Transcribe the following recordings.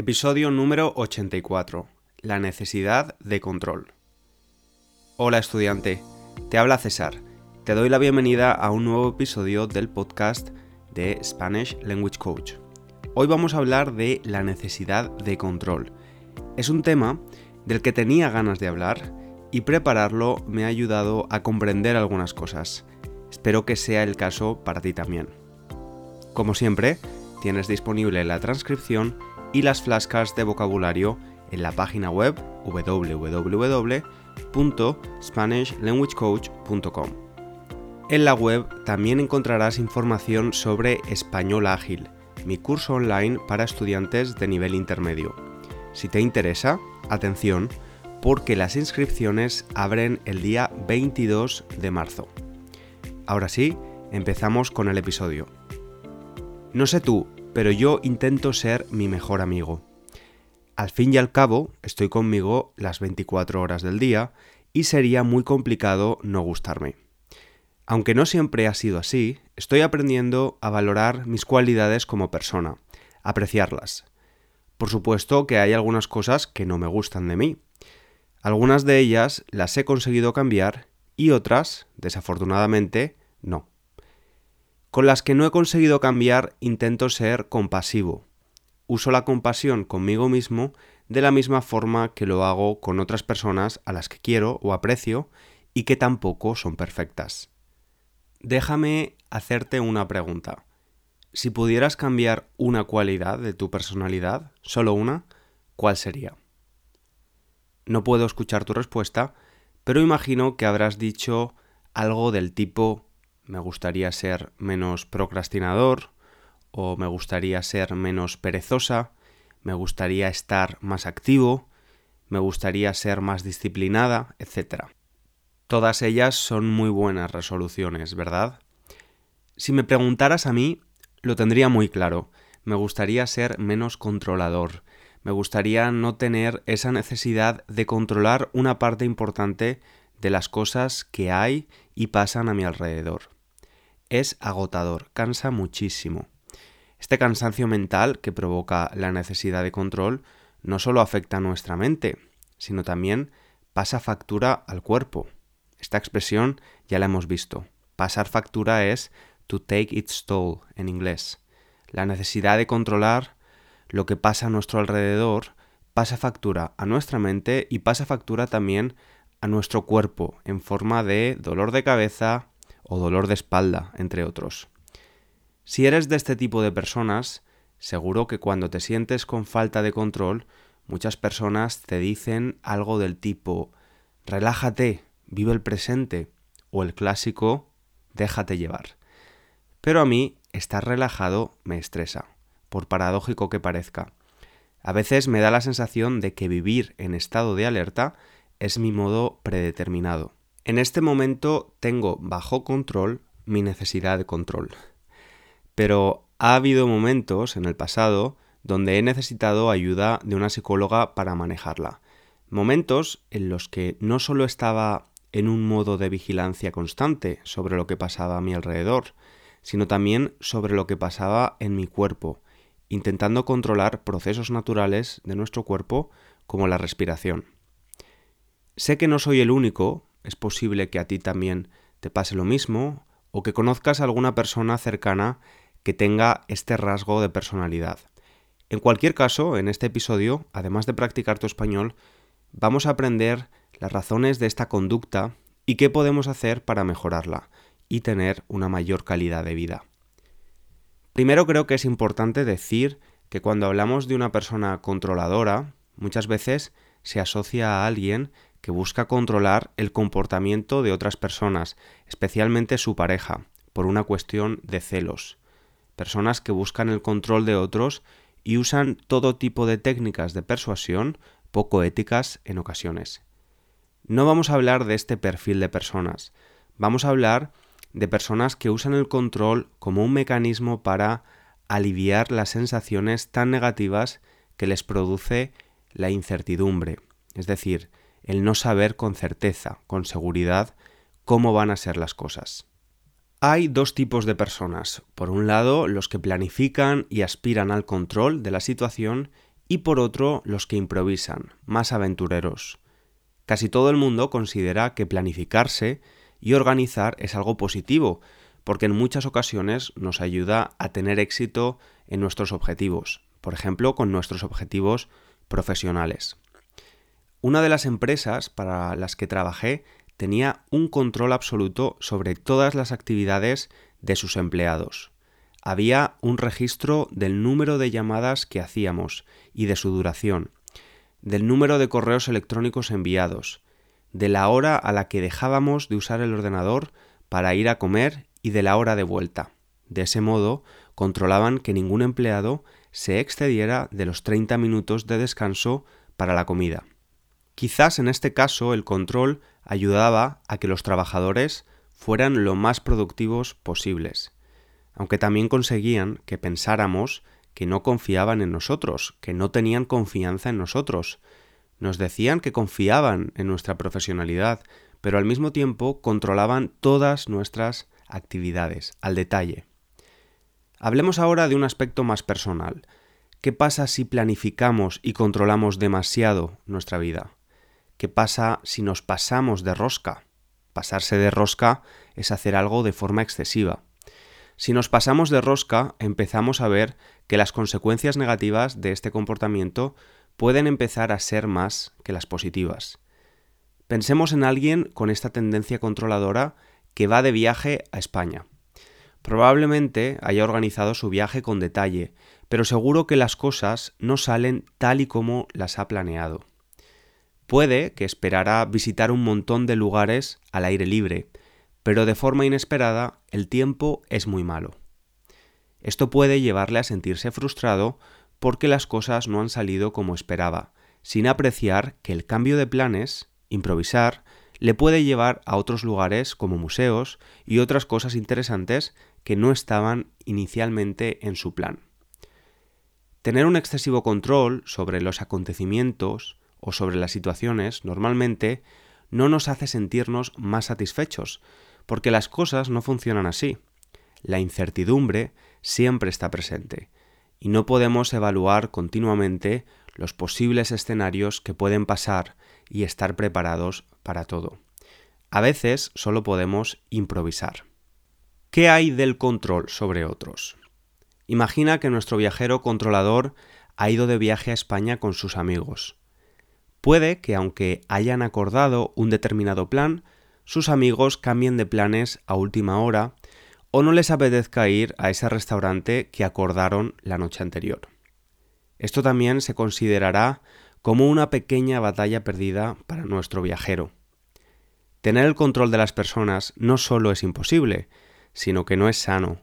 Episodio número 84. La necesidad de control. Hola estudiante, te habla César. Te doy la bienvenida a un nuevo episodio del podcast de Spanish Language Coach. Hoy vamos a hablar de la necesidad de control. Es un tema del que tenía ganas de hablar y prepararlo me ha ayudado a comprender algunas cosas. Espero que sea el caso para ti también. Como siempre, tienes disponible la transcripción y las flascas de vocabulario en la página web www.spanishlanguagecoach.com. En la web también encontrarás información sobre Español Ágil, mi curso online para estudiantes de nivel intermedio. Si te interesa, atención, porque las inscripciones abren el día 22 de marzo. Ahora sí, empezamos con el episodio. No sé tú, pero yo intento ser mi mejor amigo. Al fin y al cabo, estoy conmigo las 24 horas del día y sería muy complicado no gustarme. Aunque no siempre ha sido así, estoy aprendiendo a valorar mis cualidades como persona, apreciarlas. Por supuesto que hay algunas cosas que no me gustan de mí. Algunas de ellas las he conseguido cambiar y otras, desafortunadamente, no. Con las que no he conseguido cambiar intento ser compasivo. Uso la compasión conmigo mismo de la misma forma que lo hago con otras personas a las que quiero o aprecio y que tampoco son perfectas. Déjame hacerte una pregunta. Si pudieras cambiar una cualidad de tu personalidad, solo una, ¿cuál sería? No puedo escuchar tu respuesta, pero imagino que habrás dicho algo del tipo me gustaría ser menos procrastinador, o me gustaría ser menos perezosa, me gustaría estar más activo, me gustaría ser más disciplinada, etc. Todas ellas son muy buenas resoluciones, ¿verdad? Si me preguntaras a mí, lo tendría muy claro. Me gustaría ser menos controlador. Me gustaría no tener esa necesidad de controlar una parte importante de las cosas que hay y pasan a mi alrededor es agotador, cansa muchísimo. Este cansancio mental que provoca la necesidad de control no solo afecta a nuestra mente, sino también pasa factura al cuerpo. Esta expresión ya la hemos visto. Pasar factura es to take its toll en inglés. La necesidad de controlar lo que pasa a nuestro alrededor pasa factura a nuestra mente y pasa factura también a nuestro cuerpo en forma de dolor de cabeza, o dolor de espalda, entre otros. Si eres de este tipo de personas, seguro que cuando te sientes con falta de control, muchas personas te dicen algo del tipo relájate, vive el presente, o el clásico déjate llevar. Pero a mí estar relajado me estresa, por paradójico que parezca. A veces me da la sensación de que vivir en estado de alerta es mi modo predeterminado. En este momento tengo bajo control mi necesidad de control. Pero ha habido momentos en el pasado donde he necesitado ayuda de una psicóloga para manejarla. Momentos en los que no solo estaba en un modo de vigilancia constante sobre lo que pasaba a mi alrededor, sino también sobre lo que pasaba en mi cuerpo, intentando controlar procesos naturales de nuestro cuerpo como la respiración. Sé que no soy el único es posible que a ti también te pase lo mismo o que conozcas a alguna persona cercana que tenga este rasgo de personalidad. En cualquier caso, en este episodio, además de practicar tu español, vamos a aprender las razones de esta conducta y qué podemos hacer para mejorarla y tener una mayor calidad de vida. Primero creo que es importante decir que cuando hablamos de una persona controladora, muchas veces se asocia a alguien que busca controlar el comportamiento de otras personas, especialmente su pareja, por una cuestión de celos. Personas que buscan el control de otros y usan todo tipo de técnicas de persuasión poco éticas en ocasiones. No vamos a hablar de este perfil de personas, vamos a hablar de personas que usan el control como un mecanismo para aliviar las sensaciones tan negativas que les produce la incertidumbre, es decir, el no saber con certeza, con seguridad, cómo van a ser las cosas. Hay dos tipos de personas. Por un lado, los que planifican y aspiran al control de la situación y por otro los que improvisan, más aventureros. Casi todo el mundo considera que planificarse y organizar es algo positivo, porque en muchas ocasiones nos ayuda a tener éxito en nuestros objetivos, por ejemplo, con nuestros objetivos profesionales. Una de las empresas para las que trabajé tenía un control absoluto sobre todas las actividades de sus empleados. Había un registro del número de llamadas que hacíamos y de su duración, del número de correos electrónicos enviados, de la hora a la que dejábamos de usar el ordenador para ir a comer y de la hora de vuelta. De ese modo, controlaban que ningún empleado se excediera de los 30 minutos de descanso para la comida. Quizás en este caso el control ayudaba a que los trabajadores fueran lo más productivos posibles, aunque también conseguían que pensáramos que no confiaban en nosotros, que no tenían confianza en nosotros. Nos decían que confiaban en nuestra profesionalidad, pero al mismo tiempo controlaban todas nuestras actividades, al detalle. Hablemos ahora de un aspecto más personal. ¿Qué pasa si planificamos y controlamos demasiado nuestra vida? ¿Qué pasa si nos pasamos de rosca? Pasarse de rosca es hacer algo de forma excesiva. Si nos pasamos de rosca, empezamos a ver que las consecuencias negativas de este comportamiento pueden empezar a ser más que las positivas. Pensemos en alguien con esta tendencia controladora que va de viaje a España. Probablemente haya organizado su viaje con detalle, pero seguro que las cosas no salen tal y como las ha planeado. Puede que esperara visitar un montón de lugares al aire libre, pero de forma inesperada el tiempo es muy malo. Esto puede llevarle a sentirse frustrado porque las cosas no han salido como esperaba, sin apreciar que el cambio de planes, improvisar, le puede llevar a otros lugares como museos y otras cosas interesantes que no estaban inicialmente en su plan. Tener un excesivo control sobre los acontecimientos o sobre las situaciones normalmente no nos hace sentirnos más satisfechos, porque las cosas no funcionan así. La incertidumbre siempre está presente, y no podemos evaluar continuamente los posibles escenarios que pueden pasar y estar preparados para todo. A veces solo podemos improvisar. ¿Qué hay del control sobre otros? Imagina que nuestro viajero controlador ha ido de viaje a España con sus amigos. Puede que aunque hayan acordado un determinado plan, sus amigos cambien de planes a última hora o no les apetezca ir a ese restaurante que acordaron la noche anterior. Esto también se considerará como una pequeña batalla perdida para nuestro viajero. Tener el control de las personas no solo es imposible, sino que no es sano.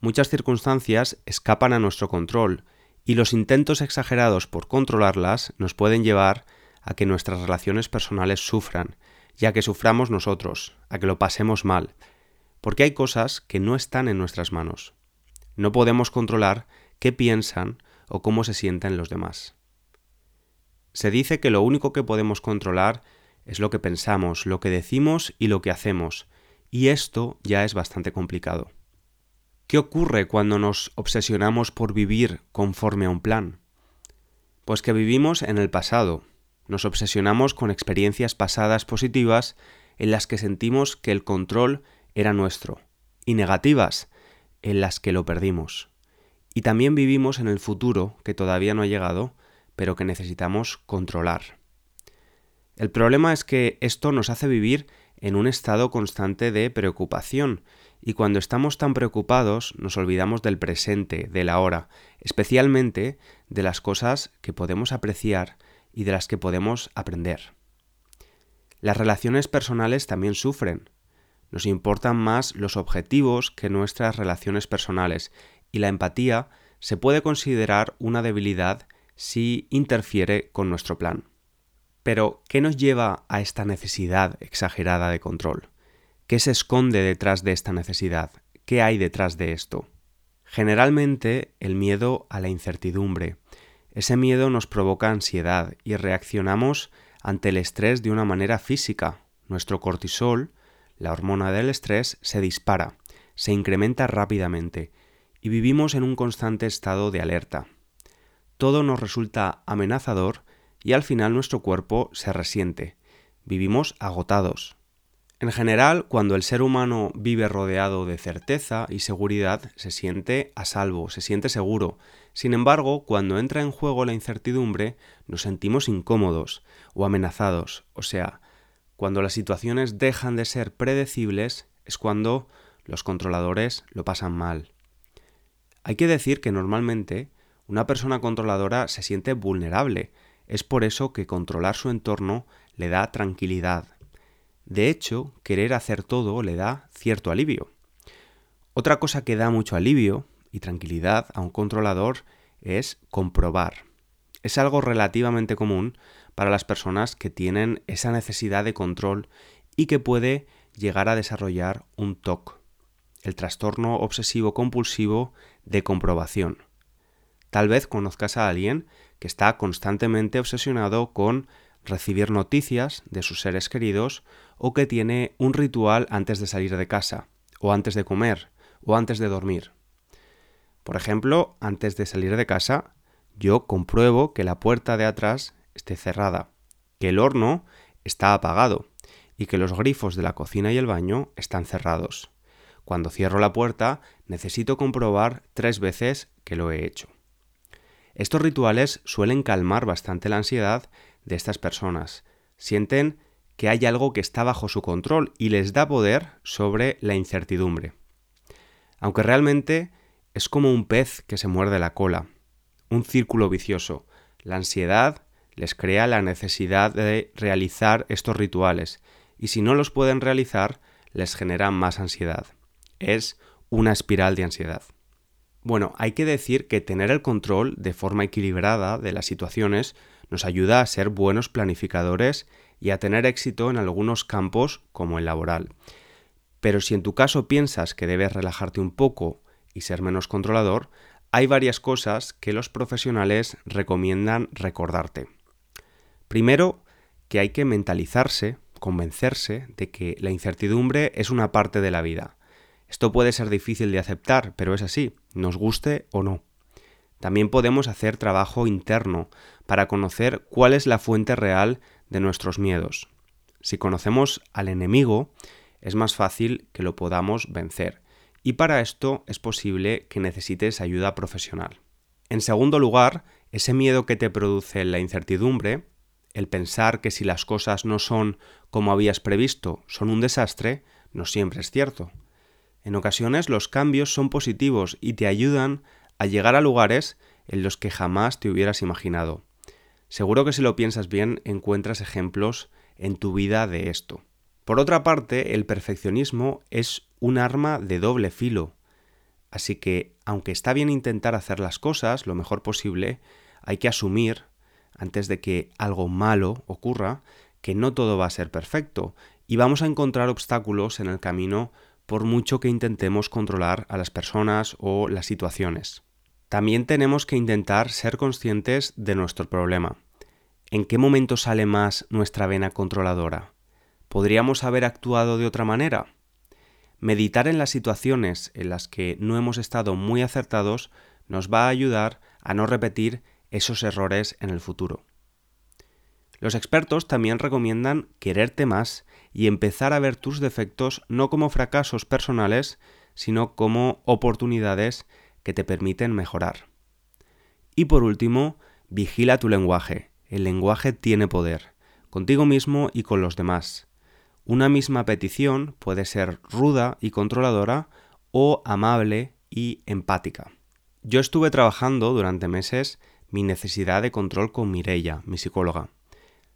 Muchas circunstancias escapan a nuestro control y los intentos exagerados por controlarlas nos pueden llevar a que nuestras relaciones personales sufran, ya que suframos nosotros, a que lo pasemos mal, porque hay cosas que no están en nuestras manos. No podemos controlar qué piensan o cómo se sienten los demás. Se dice que lo único que podemos controlar es lo que pensamos, lo que decimos y lo que hacemos, y esto ya es bastante complicado. ¿Qué ocurre cuando nos obsesionamos por vivir conforme a un plan? Pues que vivimos en el pasado, nos obsesionamos con experiencias pasadas positivas en las que sentimos que el control era nuestro, y negativas en las que lo perdimos. Y también vivimos en el futuro que todavía no ha llegado, pero que necesitamos controlar. El problema es que esto nos hace vivir en un estado constante de preocupación, y cuando estamos tan preocupados nos olvidamos del presente, de la hora, especialmente de las cosas que podemos apreciar y de las que podemos aprender. Las relaciones personales también sufren. Nos importan más los objetivos que nuestras relaciones personales, y la empatía se puede considerar una debilidad si interfiere con nuestro plan. Pero, ¿qué nos lleva a esta necesidad exagerada de control? ¿Qué se esconde detrás de esta necesidad? ¿Qué hay detrás de esto? Generalmente el miedo a la incertidumbre. Ese miedo nos provoca ansiedad y reaccionamos ante el estrés de una manera física. Nuestro cortisol, la hormona del estrés, se dispara, se incrementa rápidamente y vivimos en un constante estado de alerta. todo nos resulta amenazador y al final nuestro cuerpo se resiente. Vivimos agotados. En general, cuando el ser humano vive rodeado de certeza y seguridad, se siente a salvo, se siente seguro. Sin embargo, cuando entra en juego la incertidumbre, nos sentimos incómodos o amenazados. O sea, cuando las situaciones dejan de ser predecibles, es cuando los controladores lo pasan mal. Hay que decir que normalmente una persona controladora se siente vulnerable. Es por eso que controlar su entorno le da tranquilidad. De hecho, querer hacer todo le da cierto alivio. Otra cosa que da mucho alivio y tranquilidad a un controlador es comprobar. Es algo relativamente común para las personas que tienen esa necesidad de control y que puede llegar a desarrollar un TOC, el trastorno obsesivo compulsivo de comprobación. Tal vez conozcas a alguien que está constantemente obsesionado con recibir noticias de sus seres queridos o que tiene un ritual antes de salir de casa, o antes de comer, o antes de dormir. Por ejemplo, antes de salir de casa, yo compruebo que la puerta de atrás esté cerrada, que el horno está apagado y que los grifos de la cocina y el baño están cerrados. Cuando cierro la puerta, necesito comprobar tres veces que lo he hecho. Estos rituales suelen calmar bastante la ansiedad de estas personas. Sienten que hay algo que está bajo su control y les da poder sobre la incertidumbre. Aunque realmente es como un pez que se muerde la cola, un círculo vicioso. La ansiedad les crea la necesidad de realizar estos rituales y si no los pueden realizar les genera más ansiedad. Es una espiral de ansiedad. Bueno, hay que decir que tener el control de forma equilibrada de las situaciones nos ayuda a ser buenos planificadores y a tener éxito en algunos campos como el laboral. Pero si en tu caso piensas que debes relajarte un poco y ser menos controlador, hay varias cosas que los profesionales recomiendan recordarte. Primero, que hay que mentalizarse, convencerse de que la incertidumbre es una parte de la vida. Esto puede ser difícil de aceptar, pero es así, nos guste o no. También podemos hacer trabajo interno para conocer cuál es la fuente real de nuestros miedos. Si conocemos al enemigo, es más fácil que lo podamos vencer. Y para esto es posible que necesites ayuda profesional. En segundo lugar, ese miedo que te produce la incertidumbre, el pensar que si las cosas no son como habías previsto, son un desastre, no siempre es cierto. En ocasiones los cambios son positivos y te ayudan a llegar a lugares en los que jamás te hubieras imaginado. Seguro que si lo piensas bien encuentras ejemplos en tu vida de esto. Por otra parte, el perfeccionismo es un arma de doble filo. Así que, aunque está bien intentar hacer las cosas lo mejor posible, hay que asumir, antes de que algo malo ocurra, que no todo va a ser perfecto y vamos a encontrar obstáculos en el camino por mucho que intentemos controlar a las personas o las situaciones. También tenemos que intentar ser conscientes de nuestro problema. ¿En qué momento sale más nuestra vena controladora? ¿Podríamos haber actuado de otra manera? Meditar en las situaciones en las que no hemos estado muy acertados nos va a ayudar a no repetir esos errores en el futuro. Los expertos también recomiendan quererte más y empezar a ver tus defectos no como fracasos personales, sino como oportunidades que te permiten mejorar. Y por último, vigila tu lenguaje. El lenguaje tiene poder, contigo mismo y con los demás. Una misma petición puede ser ruda y controladora o amable y empática. Yo estuve trabajando durante meses mi necesidad de control con Mireia, mi psicóloga.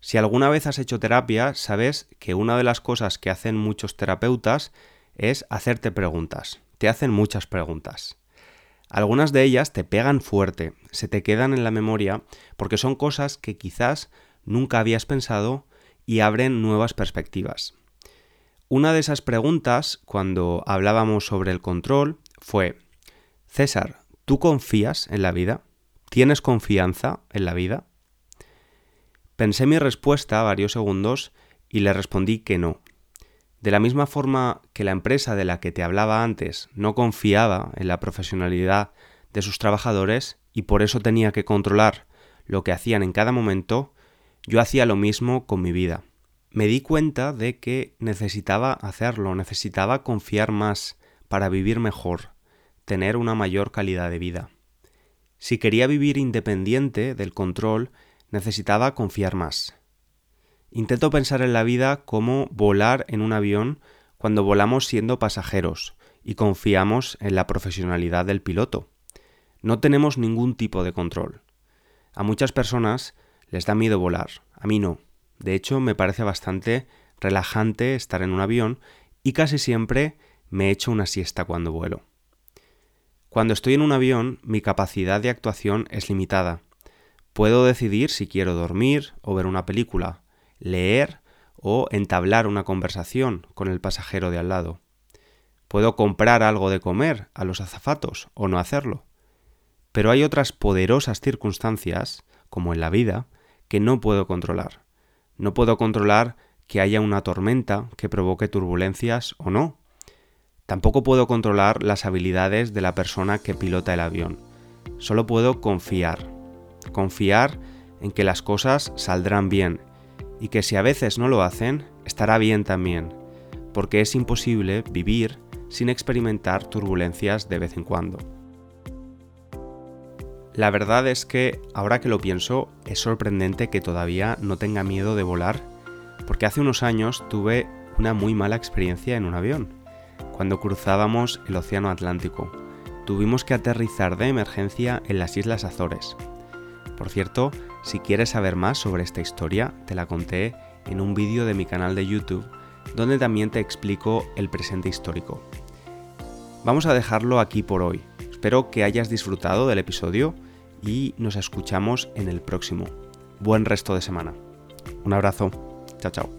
Si alguna vez has hecho terapia, sabes que una de las cosas que hacen muchos terapeutas es hacerte preguntas. Te hacen muchas preguntas. Algunas de ellas te pegan fuerte, se te quedan en la memoria porque son cosas que quizás nunca habías pensado y abren nuevas perspectivas. Una de esas preguntas, cuando hablábamos sobre el control, fue, César, ¿tú confías en la vida? ¿Tienes confianza en la vida? Pensé mi respuesta varios segundos y le respondí que no, de la misma forma que la empresa de la que te hablaba antes no confiaba en la profesionalidad de sus trabajadores, y por eso tenía que controlar lo que hacían en cada momento, yo hacía lo mismo con mi vida. Me di cuenta de que necesitaba hacerlo, necesitaba confiar más para vivir mejor, tener una mayor calidad de vida. Si quería vivir independiente del control, necesitaba confiar más. Intento pensar en la vida como volar en un avión cuando volamos siendo pasajeros y confiamos en la profesionalidad del piloto. No tenemos ningún tipo de control. A muchas personas les da miedo volar, a mí no. De hecho, me parece bastante relajante estar en un avión y casi siempre me echo una siesta cuando vuelo. Cuando estoy en un avión, mi capacidad de actuación es limitada. Puedo decidir si quiero dormir o ver una película, leer o entablar una conversación con el pasajero de al lado. Puedo comprar algo de comer a los azafatos o no hacerlo. Pero hay otras poderosas circunstancias, como en la vida, que no puedo controlar. No puedo controlar que haya una tormenta que provoque turbulencias o no. Tampoco puedo controlar las habilidades de la persona que pilota el avión. Solo puedo confiar. Confiar en que las cosas saldrán bien y que si a veces no lo hacen, estará bien también, porque es imposible vivir sin experimentar turbulencias de vez en cuando. La verdad es que, ahora que lo pienso, es sorprendente que todavía no tenga miedo de volar, porque hace unos años tuve una muy mala experiencia en un avión. Cuando cruzábamos el Océano Atlántico, tuvimos que aterrizar de emergencia en las Islas Azores. Por cierto, si quieres saber más sobre esta historia, te la conté en un vídeo de mi canal de YouTube, donde también te explico el presente histórico. Vamos a dejarlo aquí por hoy. Espero que hayas disfrutado del episodio y nos escuchamos en el próximo. Buen resto de semana. Un abrazo. Chao, chao.